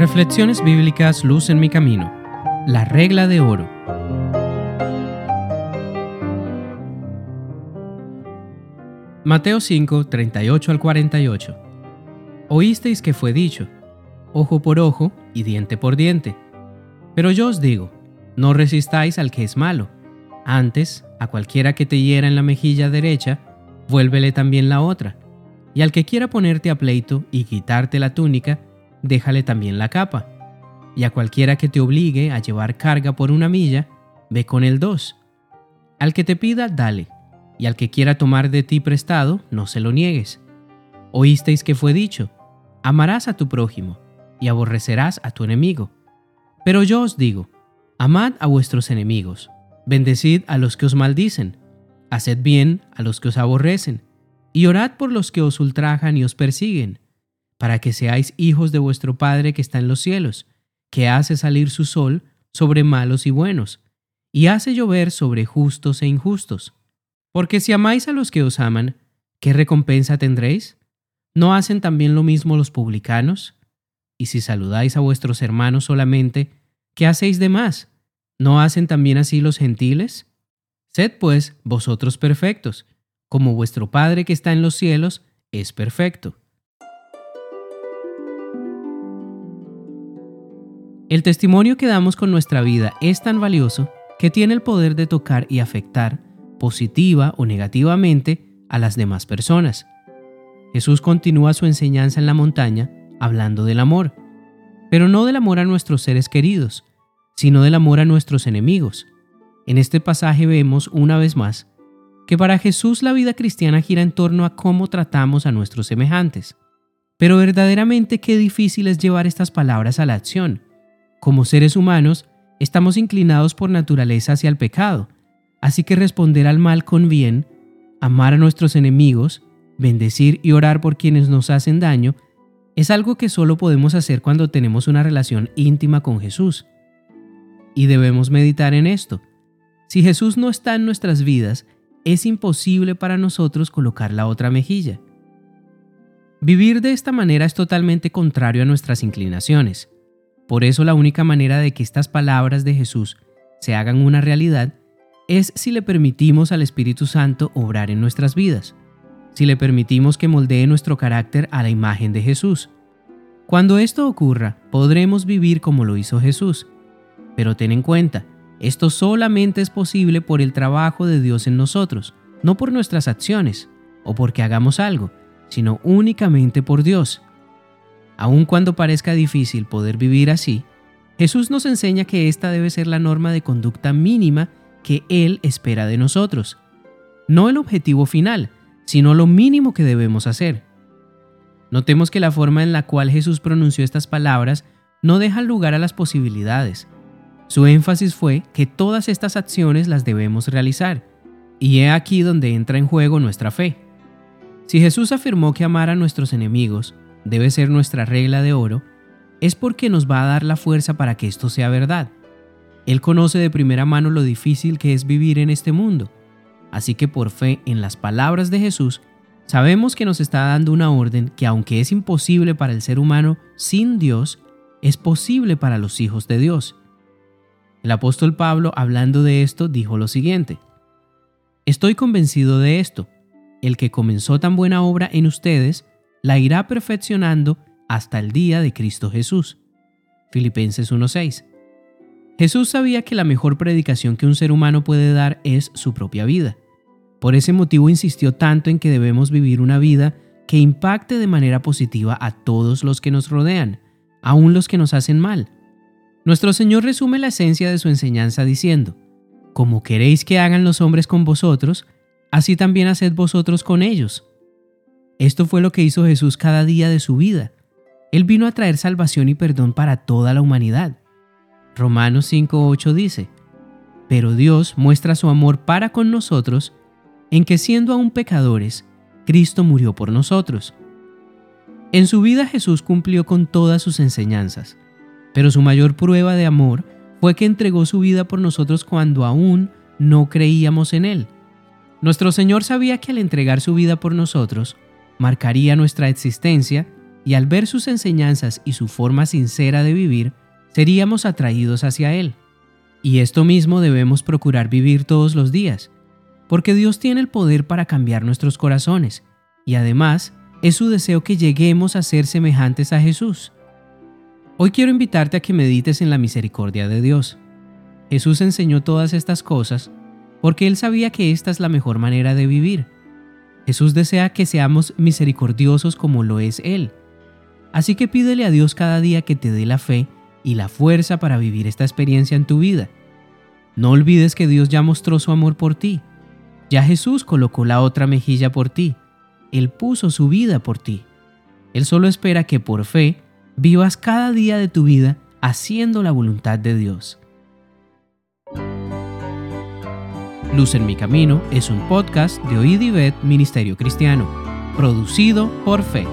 Reflexiones bíblicas Luz en mi camino. La regla de oro. Mateo 5, 38 al 48. Oísteis que fue dicho, ojo por ojo y diente por diente. Pero yo os digo, no resistáis al que es malo. Antes, a cualquiera que te hiera en la mejilla derecha, vuélvele también la otra. Y al que quiera ponerte a pleito y quitarte la túnica, déjale también la capa. Y a cualquiera que te obligue a llevar carga por una milla, ve con el dos. Al que te pida, dale, y al que quiera tomar de ti prestado, no se lo niegues. Oísteis que fue dicho, amarás a tu prójimo, y aborrecerás a tu enemigo. Pero yo os digo, amad a vuestros enemigos, bendecid a los que os maldicen, haced bien a los que os aborrecen, y orad por los que os ultrajan y os persiguen para que seáis hijos de vuestro Padre que está en los cielos, que hace salir su sol sobre malos y buenos, y hace llover sobre justos e injustos. Porque si amáis a los que os aman, ¿qué recompensa tendréis? ¿No hacen también lo mismo los publicanos? Y si saludáis a vuestros hermanos solamente, ¿qué hacéis de más? ¿No hacen también así los gentiles? Sed pues vosotros perfectos, como vuestro Padre que está en los cielos es perfecto. El testimonio que damos con nuestra vida es tan valioso que tiene el poder de tocar y afectar, positiva o negativamente, a las demás personas. Jesús continúa su enseñanza en la montaña hablando del amor, pero no del amor a nuestros seres queridos, sino del amor a nuestros enemigos. En este pasaje vemos una vez más que para Jesús la vida cristiana gira en torno a cómo tratamos a nuestros semejantes. Pero verdaderamente qué difícil es llevar estas palabras a la acción como seres humanos, estamos inclinados por naturaleza hacia el pecado, así que responder al mal con bien, amar a nuestros enemigos, bendecir y orar por quienes nos hacen daño, es algo que solo podemos hacer cuando tenemos una relación íntima con Jesús. Y debemos meditar en esto. Si Jesús no está en nuestras vidas, es imposible para nosotros colocar la otra mejilla. Vivir de esta manera es totalmente contrario a nuestras inclinaciones. Por eso la única manera de que estas palabras de Jesús se hagan una realidad es si le permitimos al Espíritu Santo obrar en nuestras vidas, si le permitimos que moldee nuestro carácter a la imagen de Jesús. Cuando esto ocurra, podremos vivir como lo hizo Jesús. Pero ten en cuenta, esto solamente es posible por el trabajo de Dios en nosotros, no por nuestras acciones o porque hagamos algo, sino únicamente por Dios. Aun cuando parezca difícil poder vivir así, Jesús nos enseña que esta debe ser la norma de conducta mínima que Él espera de nosotros. No el objetivo final, sino lo mínimo que debemos hacer. Notemos que la forma en la cual Jesús pronunció estas palabras no deja lugar a las posibilidades. Su énfasis fue que todas estas acciones las debemos realizar, y he aquí donde entra en juego nuestra fe. Si Jesús afirmó que amar a nuestros enemigos debe ser nuestra regla de oro, es porque nos va a dar la fuerza para que esto sea verdad. Él conoce de primera mano lo difícil que es vivir en este mundo, así que por fe en las palabras de Jesús, sabemos que nos está dando una orden que aunque es imposible para el ser humano sin Dios, es posible para los hijos de Dios. El apóstol Pablo, hablando de esto, dijo lo siguiente, Estoy convencido de esto, el que comenzó tan buena obra en ustedes, la irá perfeccionando hasta el día de Cristo Jesús. Filipenses 1:6. Jesús sabía que la mejor predicación que un ser humano puede dar es su propia vida. Por ese motivo insistió tanto en que debemos vivir una vida que impacte de manera positiva a todos los que nos rodean, aun los que nos hacen mal. Nuestro Señor resume la esencia de su enseñanza diciendo, Como queréis que hagan los hombres con vosotros, así también haced vosotros con ellos. Esto fue lo que hizo Jesús cada día de su vida. Él vino a traer salvación y perdón para toda la humanidad. Romanos 5.8 dice, Pero Dios muestra su amor para con nosotros en que siendo aún pecadores, Cristo murió por nosotros. En su vida Jesús cumplió con todas sus enseñanzas, pero su mayor prueba de amor fue que entregó su vida por nosotros cuando aún no creíamos en Él. Nuestro Señor sabía que al entregar su vida por nosotros, marcaría nuestra existencia y al ver sus enseñanzas y su forma sincera de vivir, seríamos atraídos hacia Él. Y esto mismo debemos procurar vivir todos los días, porque Dios tiene el poder para cambiar nuestros corazones, y además es su deseo que lleguemos a ser semejantes a Jesús. Hoy quiero invitarte a que medites en la misericordia de Dios. Jesús enseñó todas estas cosas porque Él sabía que esta es la mejor manera de vivir. Jesús desea que seamos misericordiosos como lo es Él. Así que pídele a Dios cada día que te dé la fe y la fuerza para vivir esta experiencia en tu vida. No olvides que Dios ya mostró su amor por ti. Ya Jesús colocó la otra mejilla por ti. Él puso su vida por ti. Él solo espera que por fe vivas cada día de tu vida haciendo la voluntad de Dios. Luz en mi camino es un podcast de Oíd Ministerio Cristiano, producido por Fe.